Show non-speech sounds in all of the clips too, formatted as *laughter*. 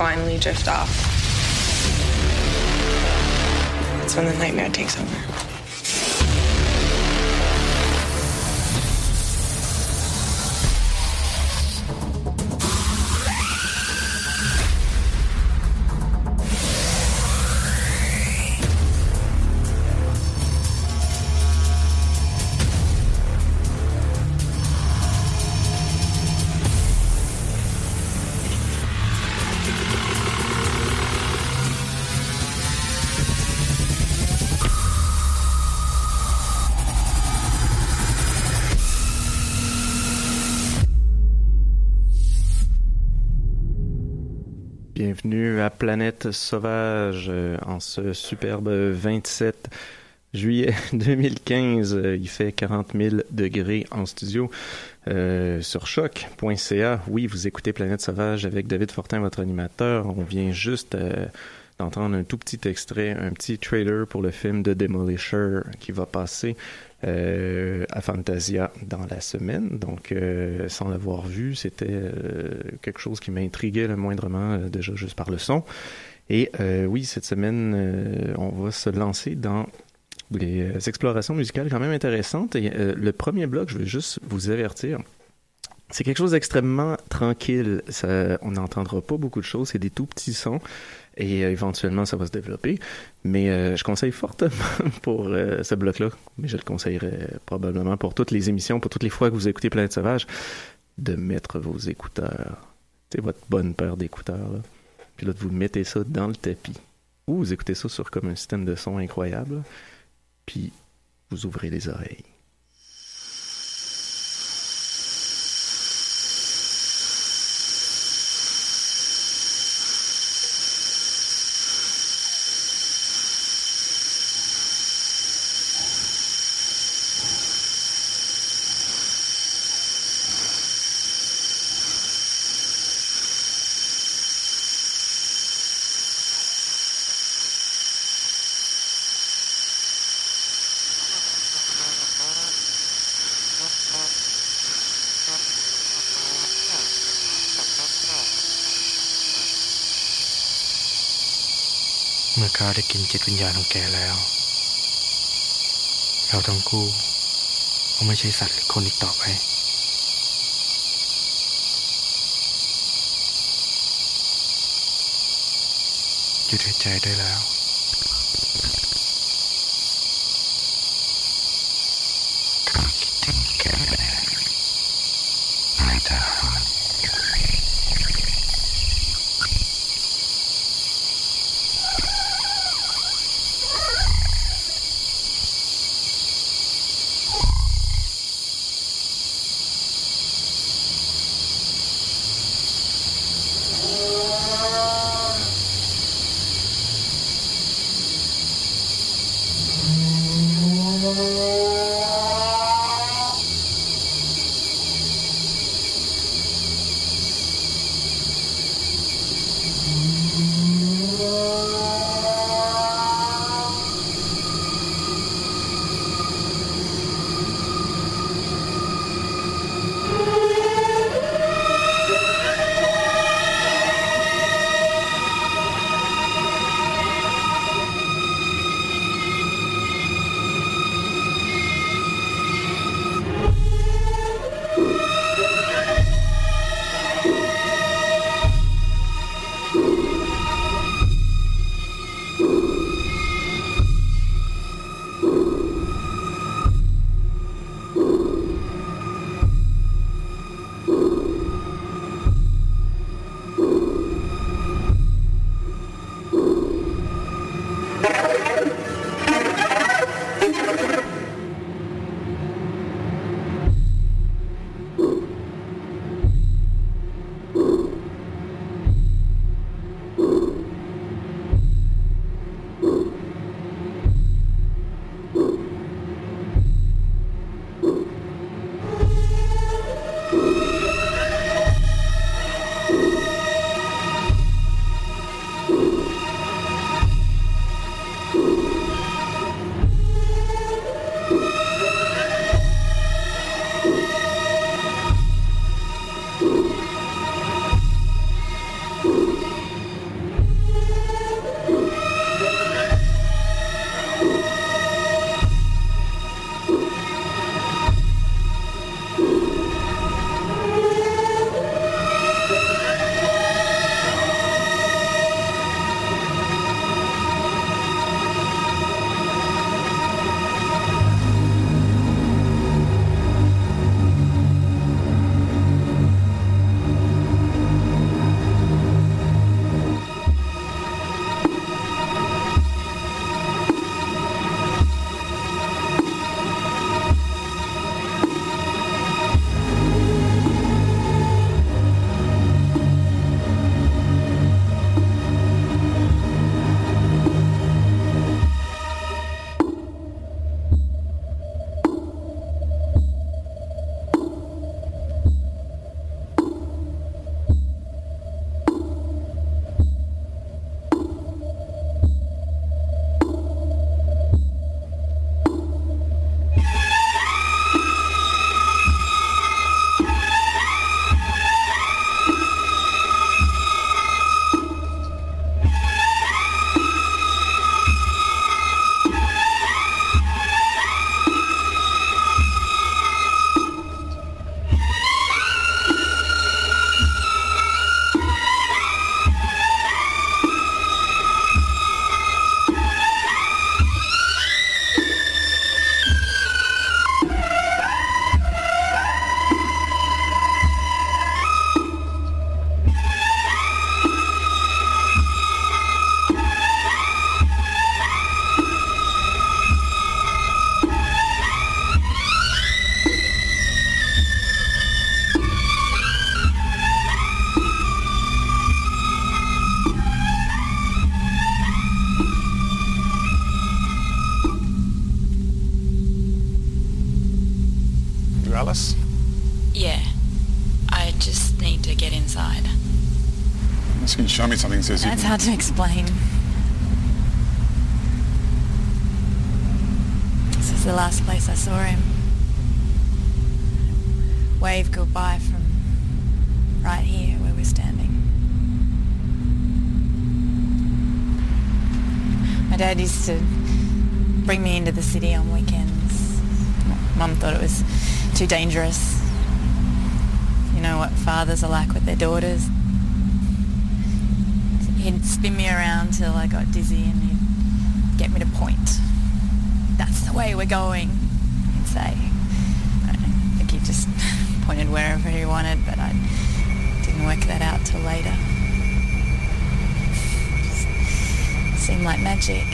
finally drift off, it's when the nightmare takes over. Planète Sauvage euh, en ce superbe 27 juillet *laughs* 2015. Euh, Il fait 40 000 degrés en studio euh, sur choc.ca. Oui, vous écoutez Planète Sauvage avec David Fortin, votre animateur. On vient juste euh, d'entendre un tout petit extrait, un petit trailer pour le film de Demolisher qui va passer euh, à Fantasia dans la semaine. Donc, euh, sans l'avoir vu, c'était euh, quelque chose qui m'intriguait le moindrement, euh, déjà juste par le son. Et euh, oui, cette semaine, euh, on va se lancer dans des euh, explorations musicales quand même intéressantes. Et le premier bloc, je veux juste vous avertir, c'est quelque chose d'extrêmement tranquille. On n'entendra pas beaucoup de choses. C'est des tout petits sons. Et éventuellement, ça va se développer. Mais je conseille fortement *laughs* pour ce bloc-là, mais je le conseillerais probablement pour toutes les émissions, pour toutes les fois que vous écoutez Planète Sauvage, de mettre vos écouteurs. C'est votre bonne paire d'écouteurs. Puis là, vous mettez ça dans le tapis. Ou vous écoutez ça sur comme un système de son incroyable. Puis vous ouvrez les oreilles. กินจิตวิญญาณของแกแล้ว เราทั้งคู่ก็ไม่ใช่สัตว์หรือคนอีกต่อไป หยุดหายใจได้แล้ว Yeah. I just need to get inside. Unless you can show me something says you That's hard to explain. This is the last place I saw him. Wave goodbye from right here where we're standing. My dad used to bring me into the city on weekends. Mum thought it was too dangerous. You know what fathers are like with their daughters. He'd spin me around till I got dizzy and he'd get me to point. That's the way we're going, he'd say. I I think he just *laughs* pointed wherever he wanted, but I didn't work that out till later. Seemed like magic.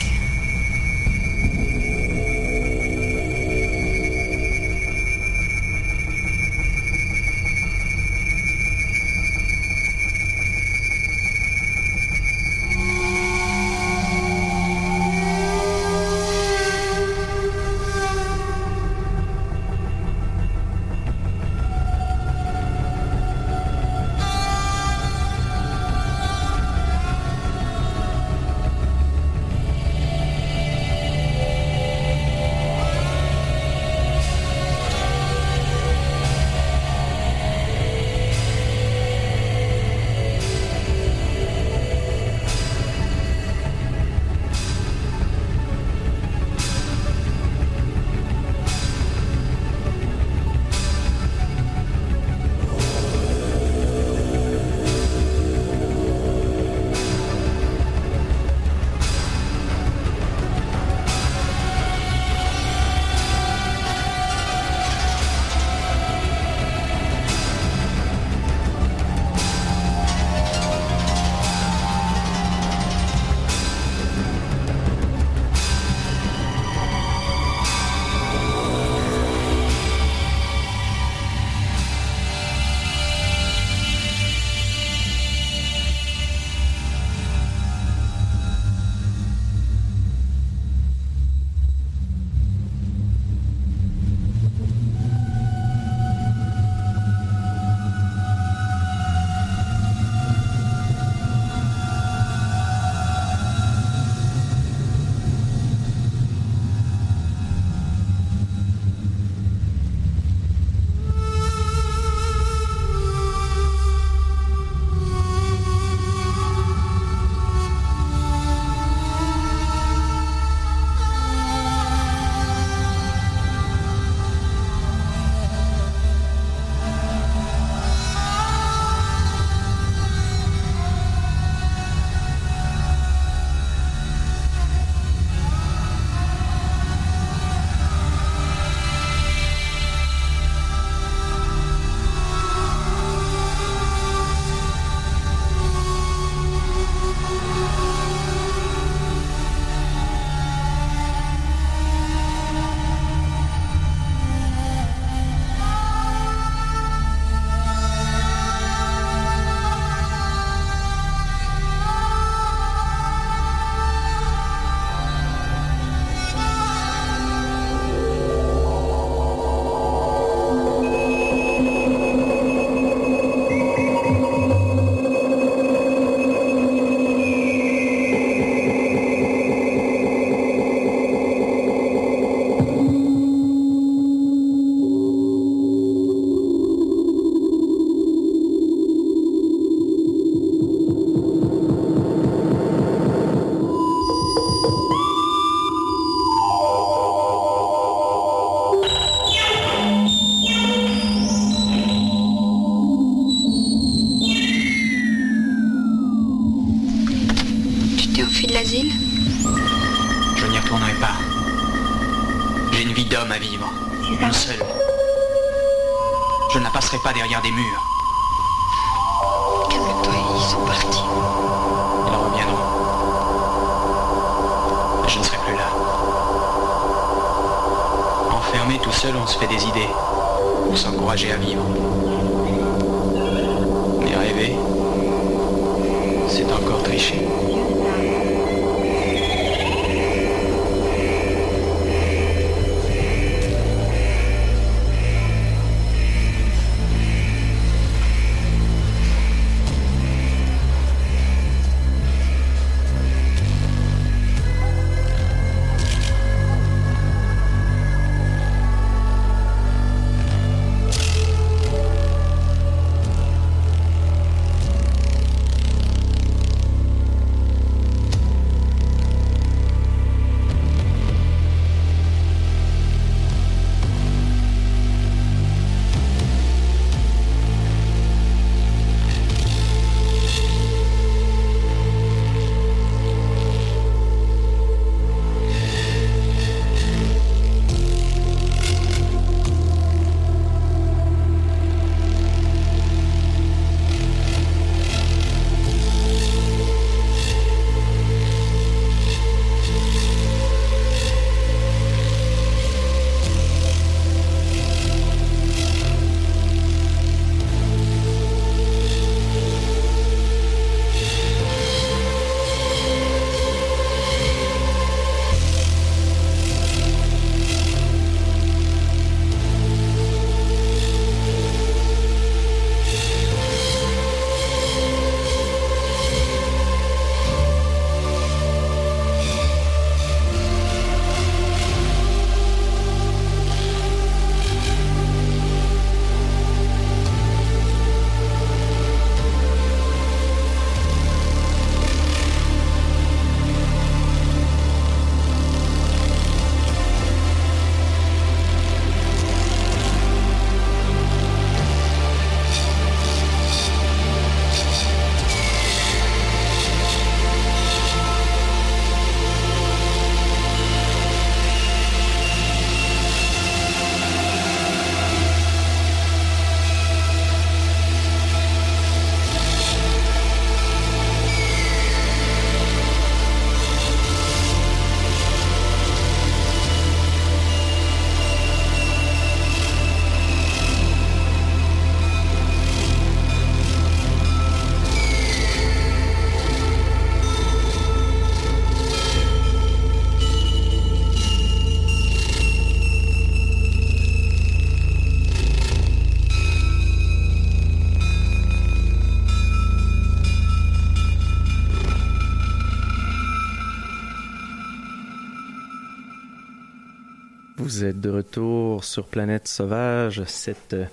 Vous êtes de retour sur Planète Sauvage, cette euh,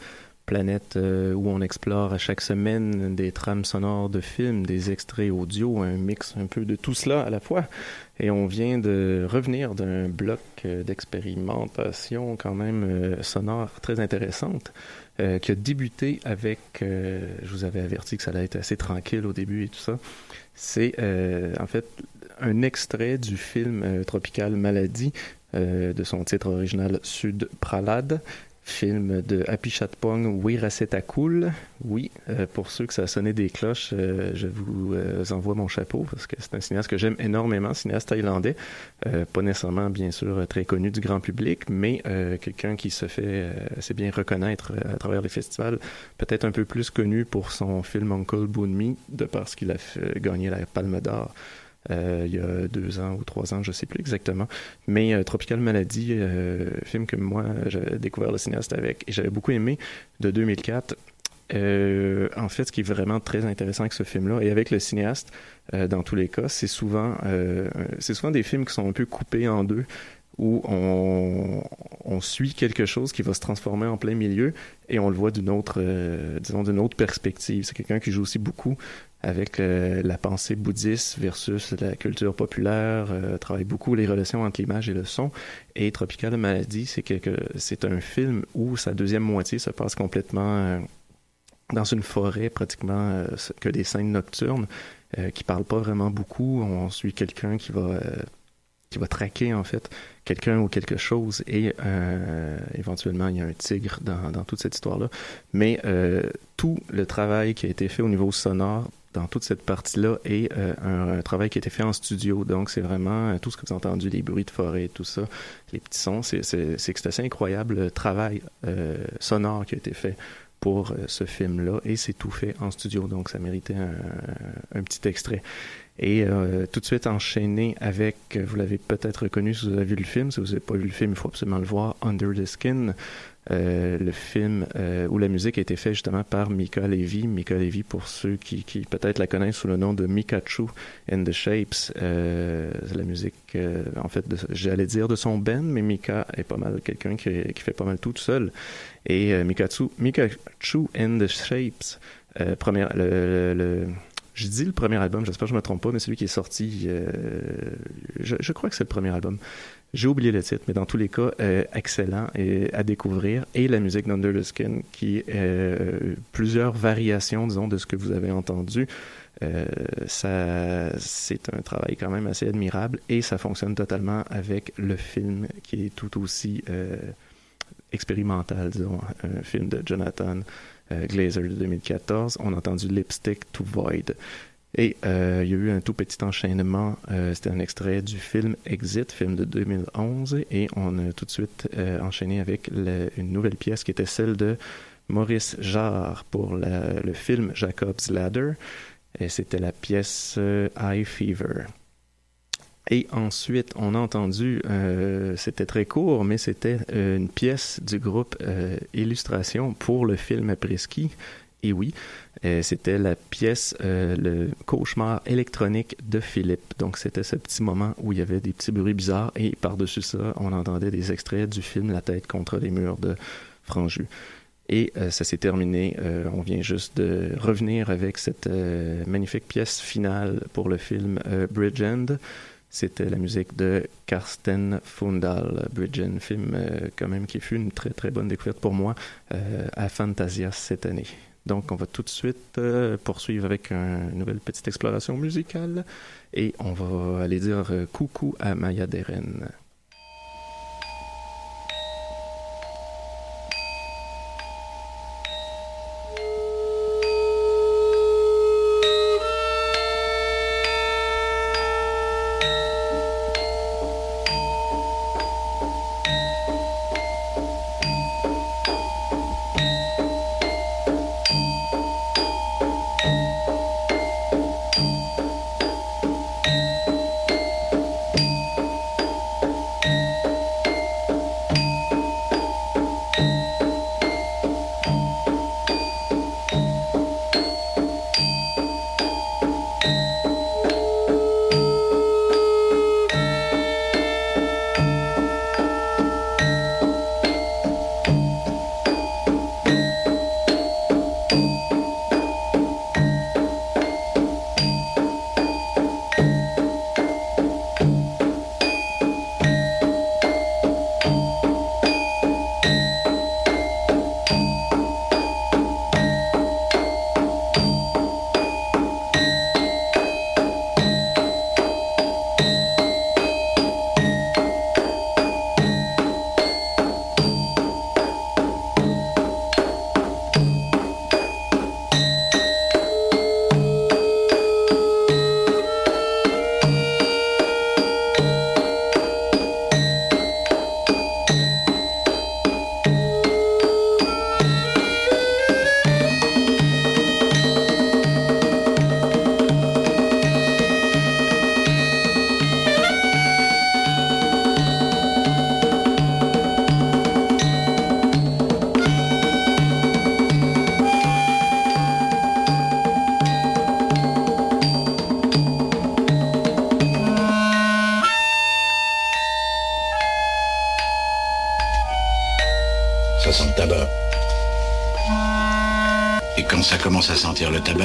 planète euh, où on explore à chaque semaine des trames sonores de films, des extraits audio, un mix un peu de tout cela à la fois. Et on vient de revenir d'un bloc euh, d'expérimentation quand même sonore très intéressante. qui a débuté avec, je vous avais averti que ça allait être assez tranquille au début et tout ça. C'est en fait un extrait du film Tropical Maladie de son titre original Sud Pralad, film de Apichatpong Wirasetakul. Oui, euh, pour ceux que ça a sonné des cloches, euh, je vous envoie mon chapeau parce que c'est un cinéaste que j'aime énormément, cinéaste thaïlandais, pas nécessairement bien sûr très connu du grand public, mais quelqu'un qui se fait assez bien reconnaître à travers les festivals, peut-être un peu plus connu pour son film Uncle Boonmi, de parce qu'il a gagné la Palme d'Or euh, il y a deux ans ou trois ans, je sais plus exactement. Mais euh, Tropical Maladie, euh, film que moi j'ai découvert le cinéaste avec et j'avais beaucoup aimé de 2004. en fait, ce qui est vraiment très intéressant avec ce film-là et avec le cinéaste, dans tous les cas, c'est souvent, c'est souvent des films qui sont un peu coupés en deux où on, suit quelque chose qui va se transformer en plein milieu et on le voit d'une autre, disons, d'une autre perspective. C'est quelqu'un qui joue aussi beaucoup avec euh, la pensée bouddhiste versus la culture populaire, euh, travaille beaucoup les relations entre l'image et le son. Et Tropical Maladie, c'est un film où sa deuxième moitié se passe complètement euh, dans une forêt, pratiquement que des scènes nocturnes, qui parlent pas vraiment beaucoup. On suit quelqu'un qui va qui va traquer en fait quelqu'un ou quelque chose et éventuellement il y a un tigre dans, dans toute cette histoire là mais tout le travail qui a été fait au niveau sonore dans toute cette partie-là et euh, un, travail qui a été fait en studio. Donc, c'est vraiment euh, tout ce que vous avez entendu, les bruits de forêt, tout ça, les petits sons. C'est, c'est, assez incroyable le travail euh, sonore qui a été fait pour ce film-là et c'est tout fait en studio. Donc, ça méritait un petit extrait. Et tout de suite enchaîné avec, vous l'avez peut-être reconnu si vous avez vu le film, si vous n'avez pas vu le film, il faut absolument le voir, Under the Skin, euh, le film euh, où la musique a été faite justement par Mika Levy. Mika Levy, pour ceux qui, qui peut-être la connaissent sous le nom de Mikachu and the Shapes, euh, la musique, euh, en fait, j'allais dire de son band, mais Mika est pas mal quelqu'un qui, qui, fait pas mal tout, seul. Et euh, Mikachu, Mikachu and the Shapes, première, le, le, je dis le premier album, j'espère que je me trompe pas, mais celui qui est sorti, je, je, crois que c'est le premier album. J'ai oublié le titre, mais dans tous les cas, euh, excellent et à découvrir. Et la musique d'Under the Skin, qui est euh, plusieurs variations, disons, de ce que vous avez entendu. Euh, c'est un travail quand même assez admirable et ça fonctionne totalement avec le film qui est tout aussi euh, expérimental, disons, un film de Jonathan euh, Glazer de 2014. On a entendu Lipstick to Void. Et euh, il y a eu un tout petit enchaînement. Euh, C'était un extrait du film Exit, film de 2011, et on a tout de suite euh, enchaîné avec une nouvelle pièce qui était celle de Maurice Jarre pour la, le film Jacob's Ladder. Et c'était la pièce euh, High Fever. Et ensuite, on a entendu, euh, c'était très court, mais c'était euh, une pièce du groupe euh, Illustration pour le film Après-ski. Et oui, euh, c'était la pièce euh, Le cauchemar électronique de Philippe. Donc c'était ce petit moment où il y avait des petits bruits bizarres et par-dessus ça, on entendait des extraits du film La tête contre les murs de Franju. Et euh, ça s'est terminé. Euh, on vient juste de revenir avec cette euh, magnifique pièce finale pour le film Bridge End. C'était la musique de Karsten Fundal, Bridge End, film quand même qui fut une très très bonne découverte pour moi à Fantasia cette année. Donc, on va tout de suite euh, poursuivre avec une nouvelle petite exploration musicale et on va aller dire euh, coucou à Maya Deren.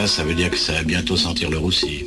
Ça veut dire que ça va bientôt sentir le roussi.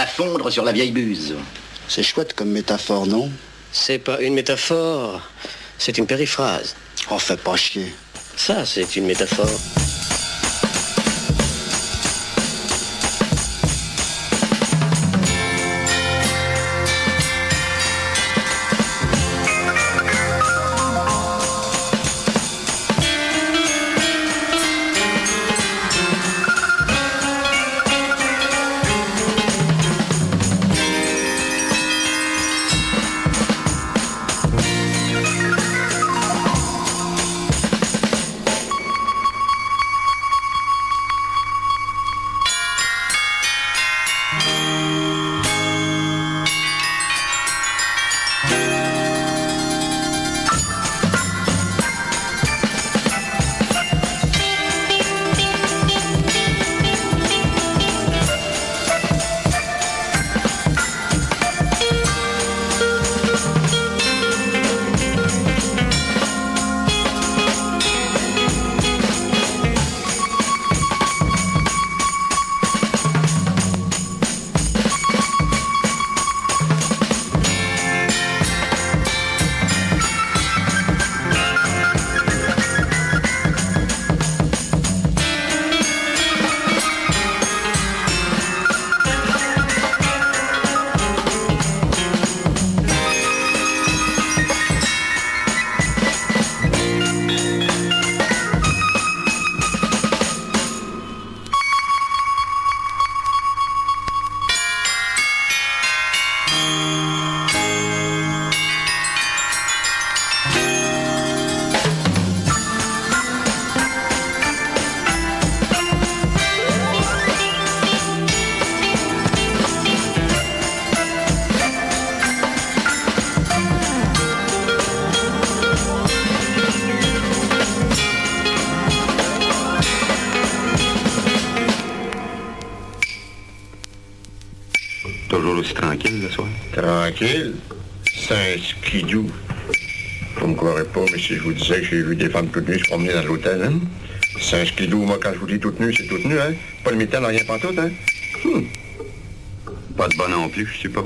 Va fondre sur la vieille buse. C'est chouette comme métaphore, non C'est pas une métaphore, c'est une périphrase. Oh, fais pas chier. Ça, c'est une métaphore. Femmes toutes nues se promener dans l'hôtel, hein? C'est un skidou, moi, quand je vous dis toute nue, c'est toute nue, hein? Pas le mitaine, rien pas tout, hein? Hmm. Pas de bon non plus, je suppose.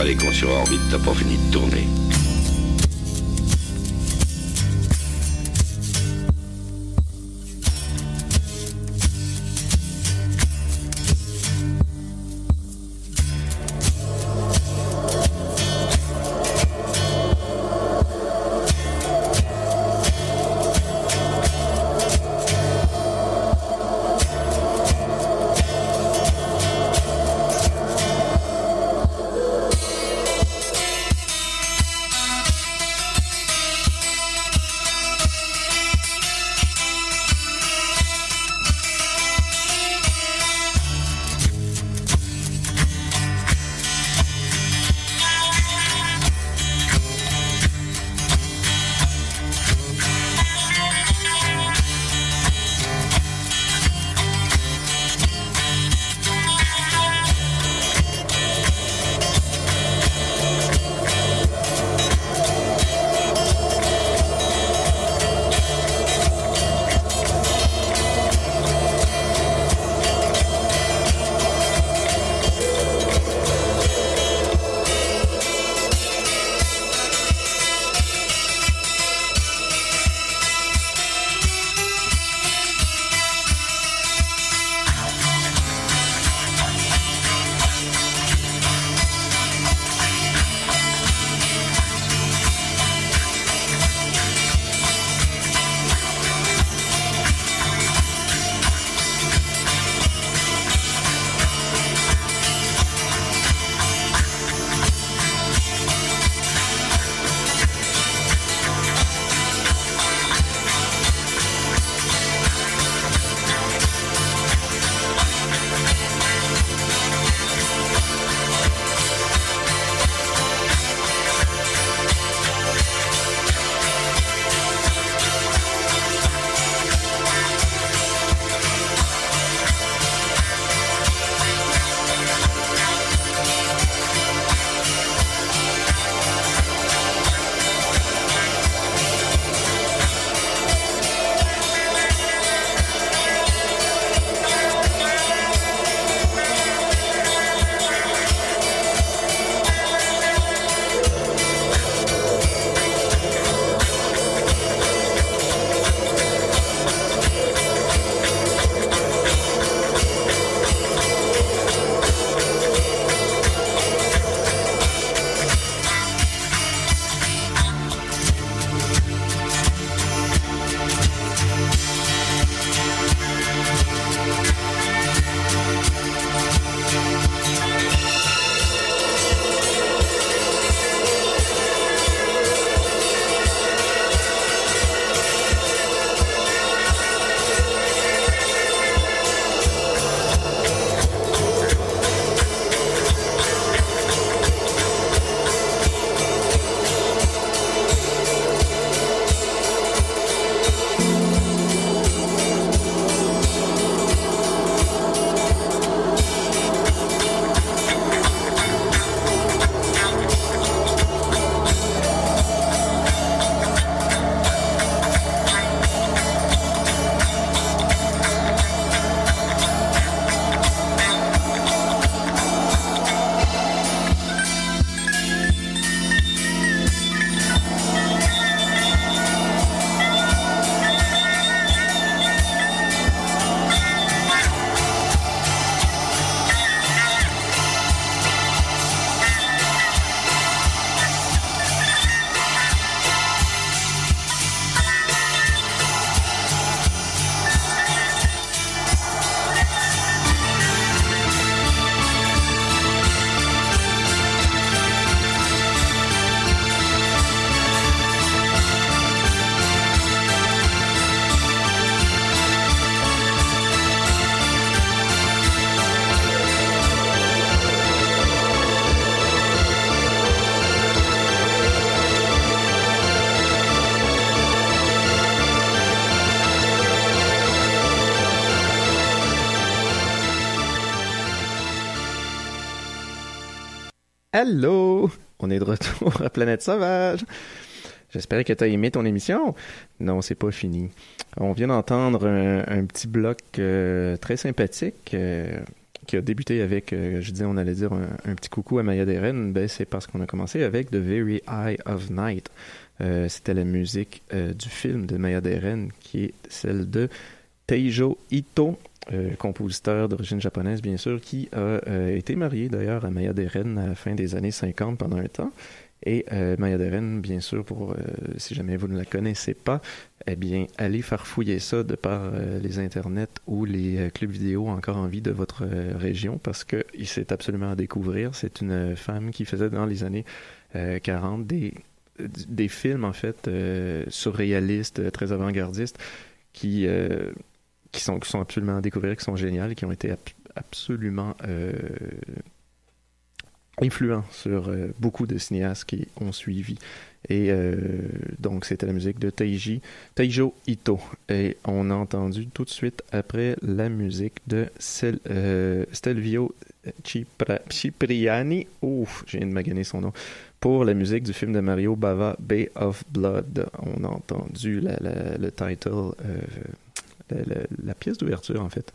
Que quand on mettra les cons sur orbite, t'as pas fini de tourner. Allô! On est de retour à Planète Sauvage. J'espère que tu as aimé ton émission. Non, c'est pas fini. On vient d'entendre un, petit bloc euh, très sympathique euh, qui a débuté avec, euh, je disais, on allait dire un, petit coucou à Maya Deren, ben, c'est parce qu'on a commencé avec The Very Eye of Night. C'était la musique du film de Maya Deren, qui est celle de Teijo Ito, euh, compositeur d'origine japonaise, bien sûr, qui a euh, été marié d'ailleurs à Maya Deren à la fin des années 50 pendant un temps. Et euh, Maya Deren, bien sûr, pour si jamais vous ne la connaissez pas, eh bien, allez farfouiller ça de par les internets ou les clubs vidéo encore en vie de votre région parce que c'est absolument à découvrir. C'est une femme qui faisait dans les années euh, 40 des, des films, en fait, surréalistes, très avant-gardistes, qui, qui, sont, absolument à découvrir, qui sont géniales, qui ont été ab- absolument euh, influents sur euh, beaucoup de cinéastes qui ont suivi. Et euh, donc, c'était la musique de Taiji, Taijo Ito. Et on a entendu tout de suite après la musique de Stelvio Cipra- Cipriani. Ouf, j'ai de maganer son nom. Pour la musique du film de Mario Bava, Bay of Blood. On a entendu le title, la, pièce d'ouverture, en fait.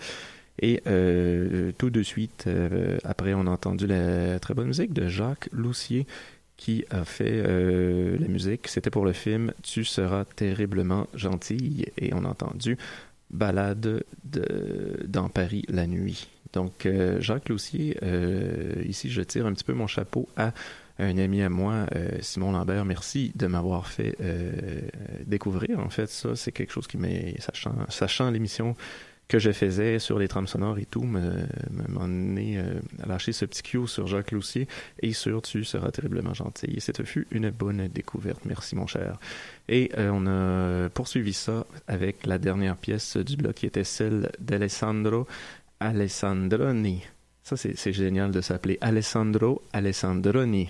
Et euh, tout de suite, euh, après, on a entendu la très bonne musique de Jacques Loussier qui a fait euh, la musique. C'était pour le film Tu seras terriblement gentille. Et on a entendu Balade de, dans Paris la nuit. Donc, euh, Jacques Loussier, euh, ici, je tire un petit peu mon chapeau à un ami à moi, euh, Simon Lambert. Merci de m'avoir fait euh, découvrir. En fait, ça, c'est quelque chose qui m'est, sachant, l'émission que je faisais sur les trames sonores et tout, me, me est euh, lâché ce petit cue sur Jacques Loussier et sur Tu seras terriblement gentil. Et fut une bonne découverte. Merci, mon cher. Et euh, on a poursuivi ça avec la dernière pièce du bloc qui était celle d'Alessandro Alessandroni. Ça, c'est génial de s'appeler Alessandro Alessandroni.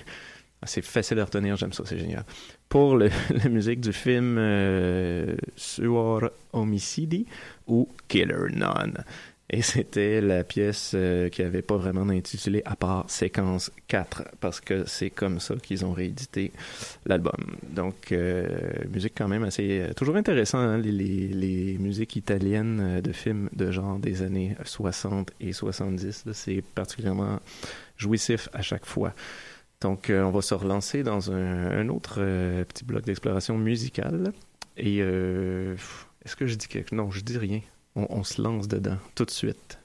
Ah, C'est facile à retenir, j'aime ça, c'est génial. Pour *laughs* la musique du film euh, Suor Homicidi ou Killer None. Et c'était la pièce euh, qui avait pas vraiment d'intitulé à part Séquence 4, parce que c'est comme ça qu'ils ont réédité l'album. Donc, euh, musique quand même assez... euh, toujours intéressant, hein, les, musiques italiennes de films de genre des années 60 et 70. là, C'est particulièrement jouissif à chaque fois. Donc, on va se relancer dans un, autre petit bloc d'exploration musicale. Et est-ce que je dis quelque Non, je dis rien. On, se lance dedans tout de suite.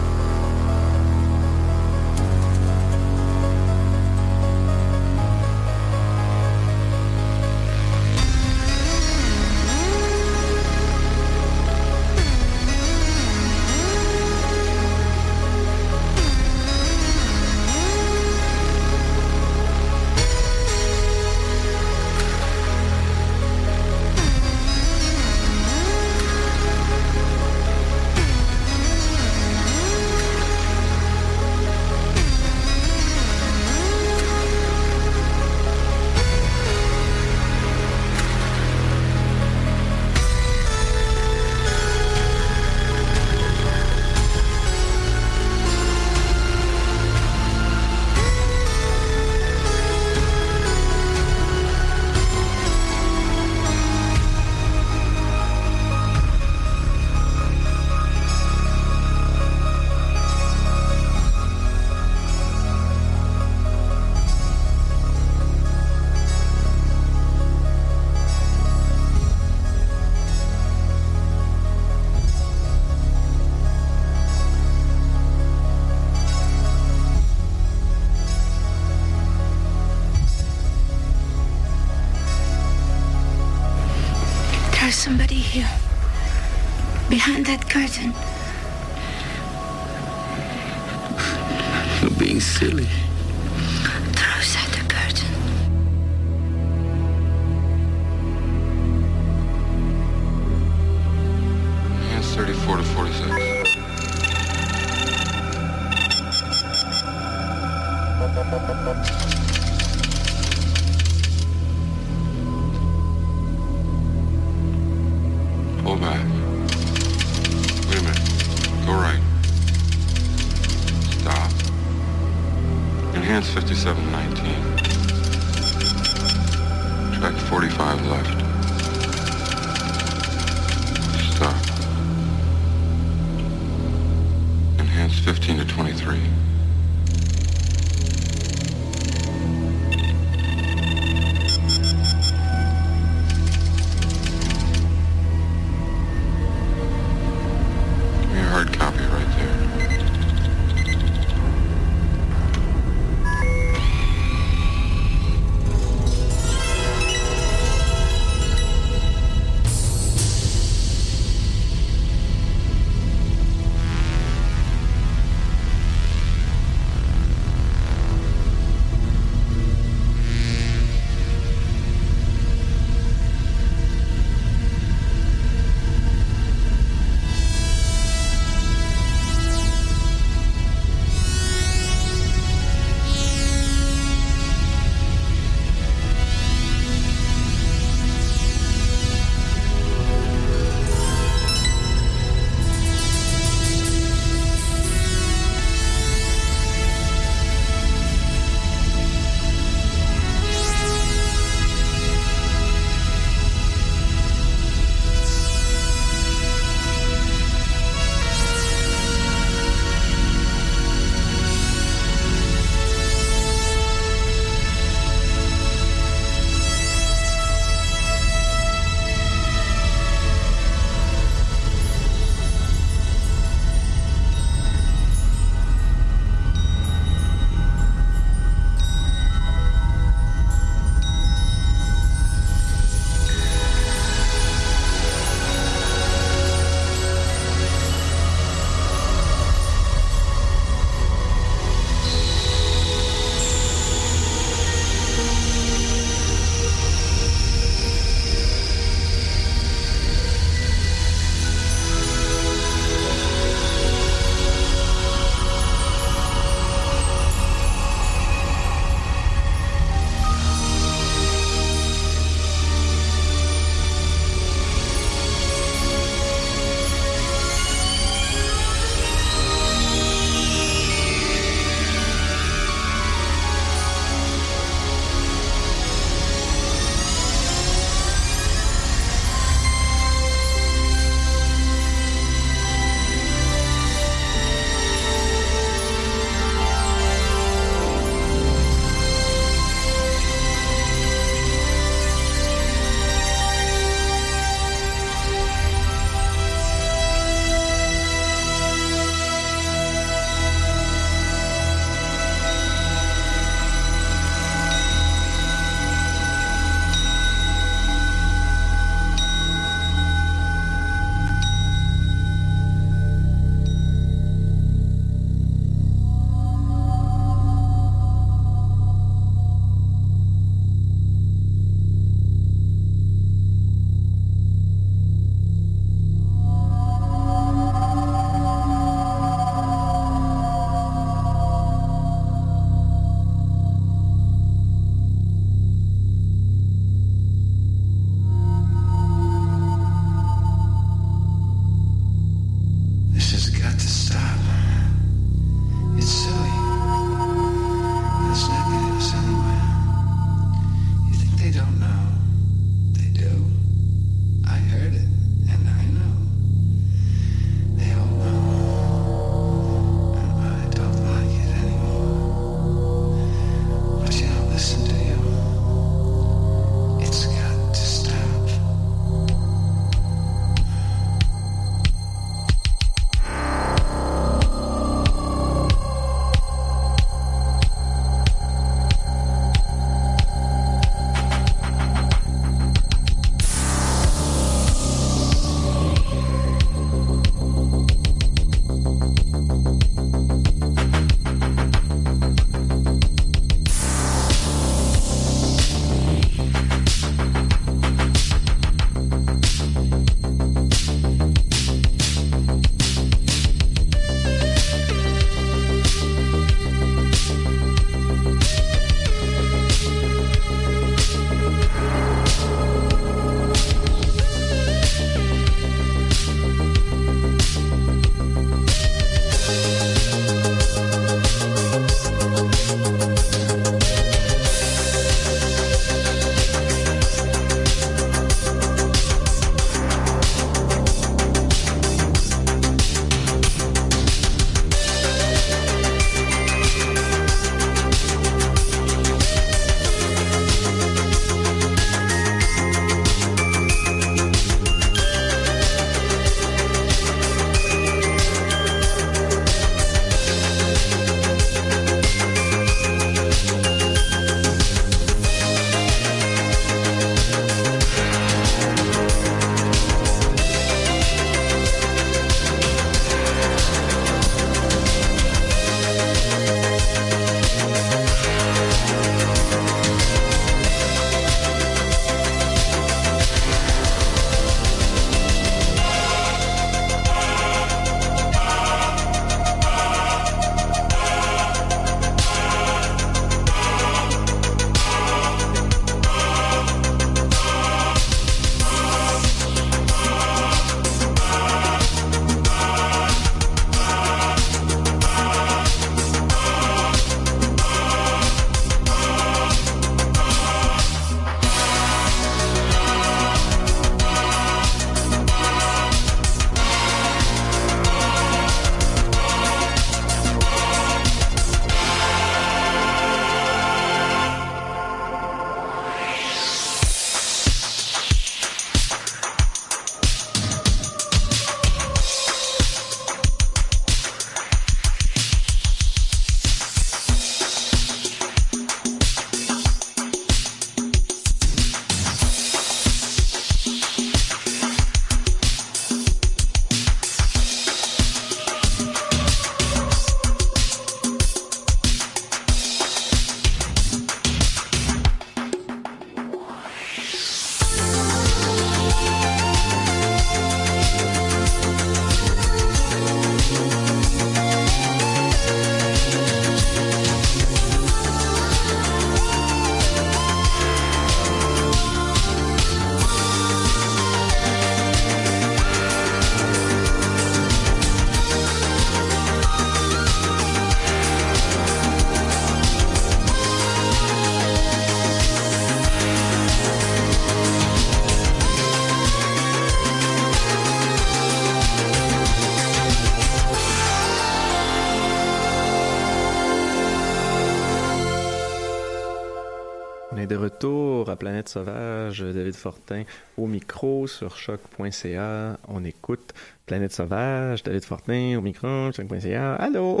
Planète Sauvage, David Fortin au micro sur choc.ca. On écoute Planète Sauvage, David Fortin au micro, choc.ca. Allô!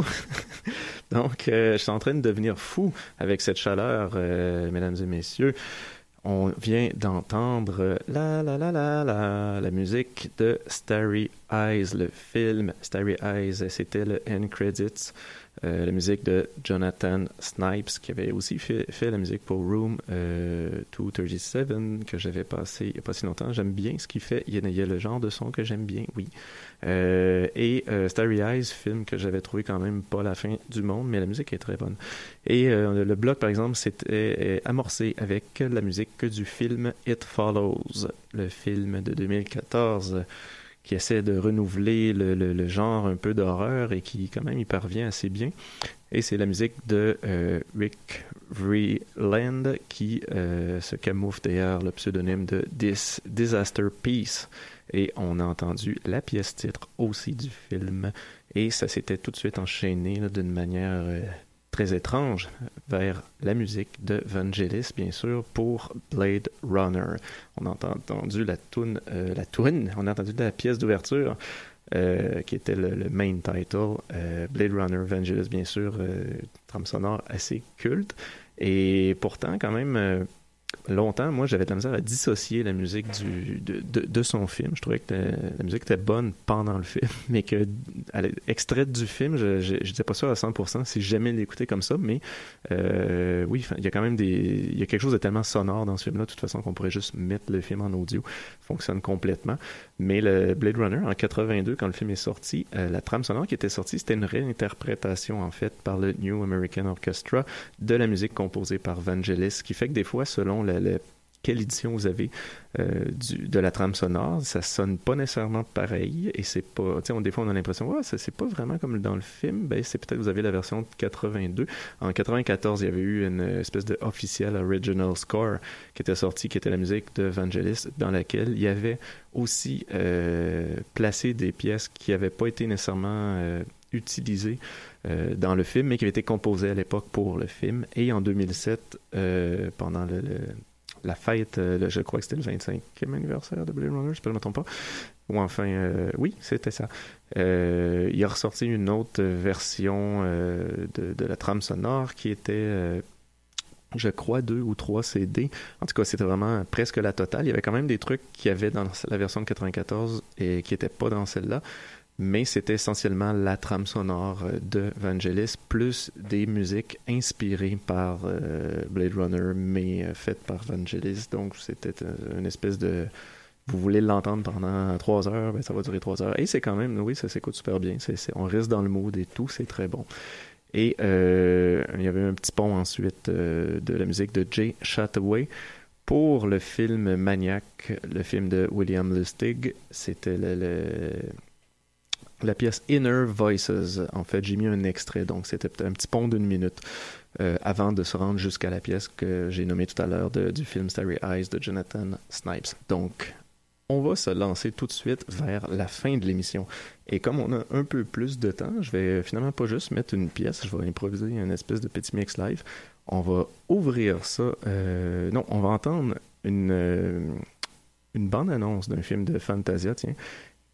*laughs* Donc, euh, je suis en train de devenir fou avec cette chaleur, euh, mesdames et messieurs. On vient d'entendre la la la la la la musique de Starry Eyes, le film Starry Eyes. C'était le end credits. Euh, la musique de Jonathan Snipes, qui avait aussi fait, la musique pour Room euh, 237, que j'avais passé il n'y a pas si longtemps. J'aime bien ce qu'il fait. Il y, a, le genre de son que j'aime bien, oui. Euh, et euh, Starry Eyes, film que j'avais trouvé quand même pas la fin du monde, mais la musique est très bonne. Et euh, le bloc, par exemple, c'était amorcé avec la musique du film It Follows, le film de 2014 qui essaie de renouveler le, genre un peu d'horreur et qui quand même y parvient assez bien. Et c'est la musique de euh, Rick Vreeland qui euh, se camoufle derrière le pseudonyme de Dis Disaster Peace. Et on a entendu la pièce titre aussi du film. Et ça s'était tout de suite enchaîné d'une manière euh, très étrange vers la musique de Vangelis, bien sûr, pour Blade Runner. On a entendu la toune, euh, la toune, on a entendu la pièce d'ouverture. Euh, qui était le, le main title, euh, Blade Runner, Vangelis, bien sûr, trame sonore assez culte. Et pourtant, quand même, longtemps, moi, j'avais de la misère à dissocier la musique de, son film. Je trouvais que la musique était bonne pendant le film, *laughs* mais que extraite du film, je n'étais pas sûr à 100% si jamais l'écoutais comme ça, mais euh, oui, il y a quand même des... Il y a quelque chose de tellement sonore dans ce film-là, de toute façon, qu'on pourrait juste mettre le film en audio. fonctionne complètement. Mais le Blade Runner, en 82, quand le film est sorti, euh, la trame sonore qui était sortie, c'était une réinterprétation, en fait, par le New American Orchestra de la musique composée par Vangelis, qui fait que des fois, selon la, la quelle édition vous avez euh, de la trame sonore, ça sonne pas nécessairement pareil et c'est pas, sais, des fois on a l'impression, ouais, ça c'est pas vraiment comme dans le film, ben c'est peut-être vous avez la version de 82. En 94, il y avait eu une espèce de officiel original score qui était sorti, qui était la musique de Vangelis, dans laquelle il y avait aussi euh, placé des pièces qui n'avaient pas été nécessairement euh, utilisées dans le film, mais qui avaient été composées à l'époque pour le film. Et en 2007, euh, pendant le la fête, euh, je crois que c'était le 25e anniversaire de Blade Runner, je ne me trompe pas. Ou enfin, euh, oui, c'était ça. Euh, il a ressorti une autre version de, la trame sonore qui était, je crois, deux ou trois CD. En tout cas, c'était vraiment presque la totale. Il y avait quand même des trucs qu'il y avait dans la version de 94 et qui n'étaient pas dans celle-là mais c'était essentiellement la trame sonore de Vangelis plus des musiques inspirées par euh, Blade Runner mais euh, faites par Vangelis. Donc c'était une espèce de vous voulez l'entendre pendant trois heures ben ça va durer trois heures. Et c'est quand même oui ça s'écoute super bien. On reste dans le mood et tout c'est très bon. Et euh, il y avait un petit pont ensuite euh, de la musique de Jay Chataway. Pour le film Maniac le film de William Lustig c'était le la pièce Inner Voices. En fait, j'ai mis un extrait, donc c'était un petit pont d'une minute euh, avant de se rendre jusqu'à la pièce que j'ai nommée tout à l'heure du film Starry Eyes de Jonathan Snipes. Donc, on va se lancer tout de suite vers la fin de l'émission. Et comme on a un peu plus de temps, je vais finalement pas juste mettre une pièce, je vais improviser une espèce de petit mix live. On va ouvrir ça. Euh, non, on va entendre une, euh, une bande-annonce d'un film de Fantasia, tiens,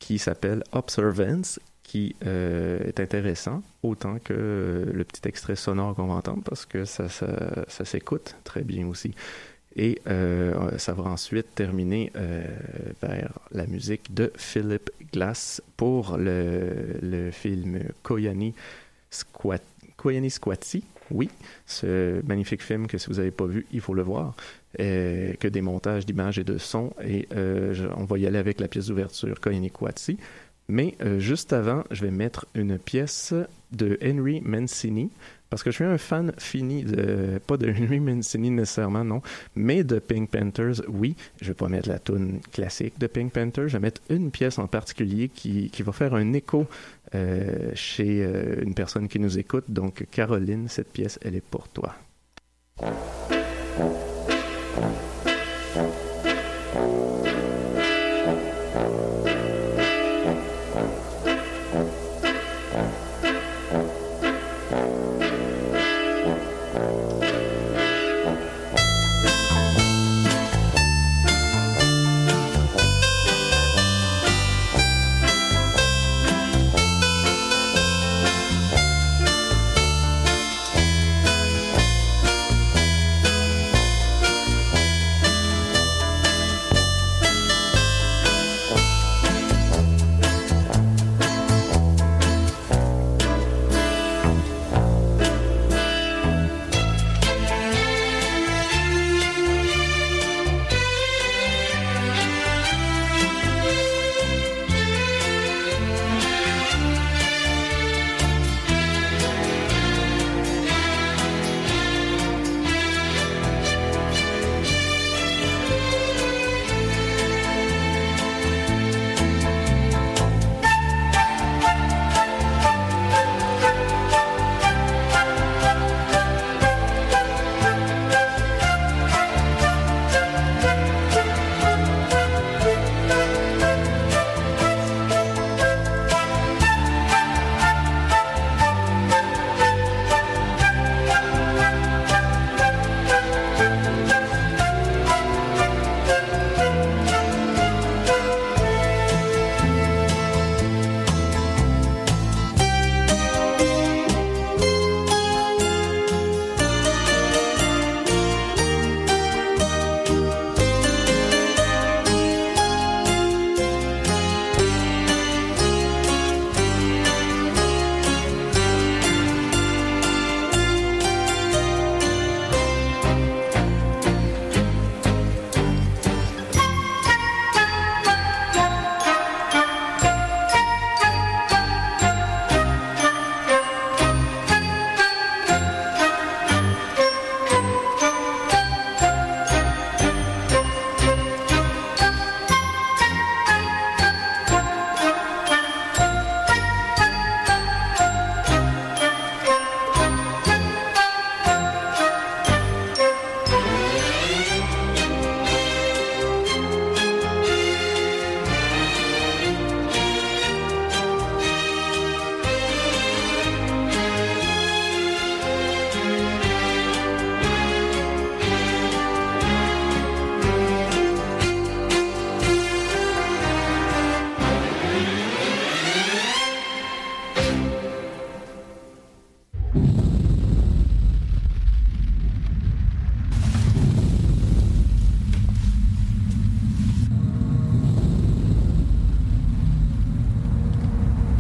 qui s'appelle Observance, qui euh, est intéressant, autant que euh, le petit extrait sonore qu'on va entendre, parce que ça, s'écoute très bien aussi. Et euh, ça va ensuite terminer vers la musique de Philip Glass pour le, film Koyani, Squat, Koyani. Oui, ce magnifique film que si vous n'avez pas vu, il faut le voir. Euh, que des montages d'images et de sons. Et euh, on va y aller avec la pièce d'ouverture Koyani Kwatsi. Mais euh, juste avant, je vais mettre une pièce de Henry Mancini, parce que je suis un fan fini de pas de Henry Mancini nécessairement non, mais de Pink Panthers, oui. Je vais pas mettre la tune classique de Pink Panthers, je vais mettre une pièce en particulier qui qui va faire un écho euh, chez euh, une personne qui nous écoute. Donc Caroline, cette pièce, elle est pour toi.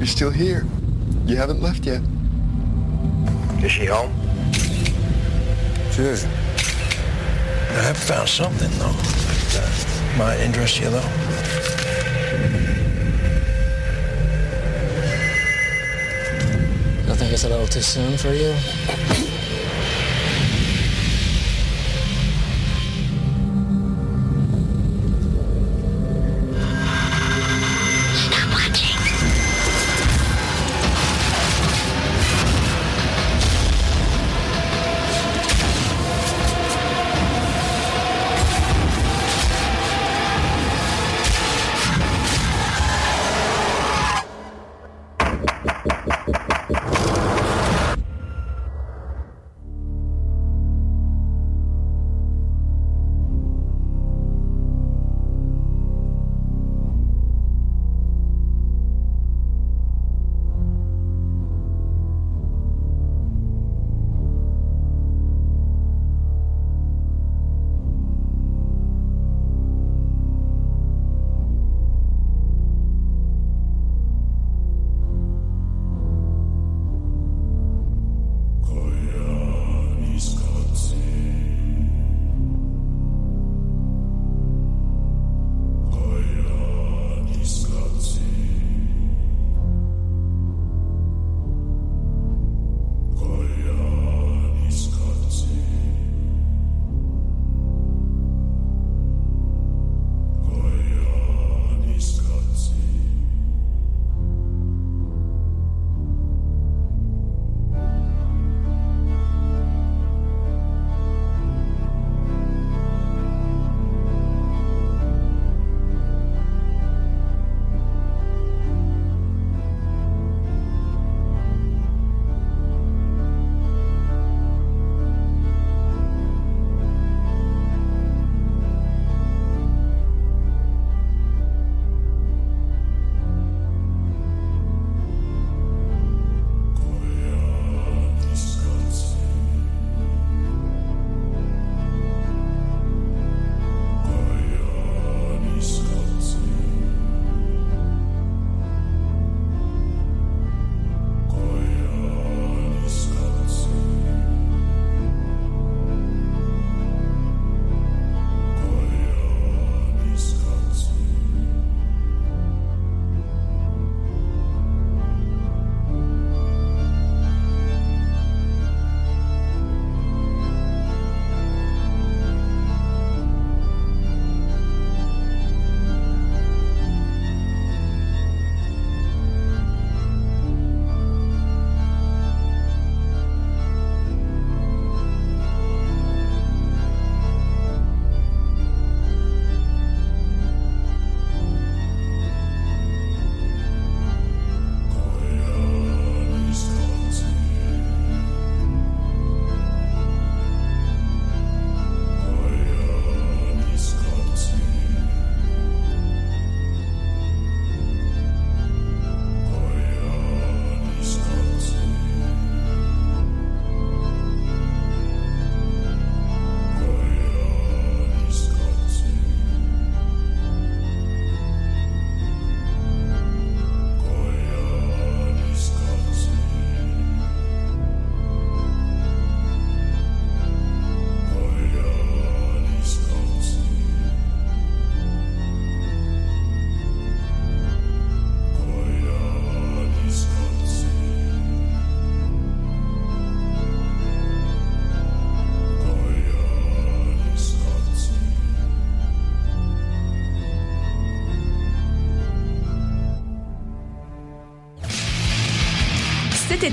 Still here. You haven't left yet. Is she home? She is. I have found something, though, that uh, might interest you, though. Don't think it's a little too soon for you?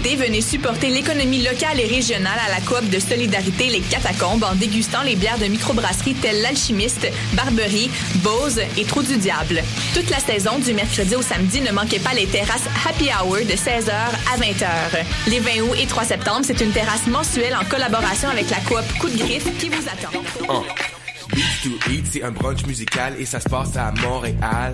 Cet été, venez supporter l'économie locale et régionale à la coop de solidarité Les Catacombes en dégustant les bières de microbrasserie telles l'Alchimiste, Barberie, Bose et Trou du Diable. Toute la saison, du mercredi au samedi, ne manquez pas les terrasses Happy Hour de 16h à 20h. Les 20 août et 3 septembre, c'est une terrasse mensuelle en collaboration avec la coop Coup de Griffe qui vous attend. Oh. To Eat, c'est un brunch musical et ça se passe à Montréal.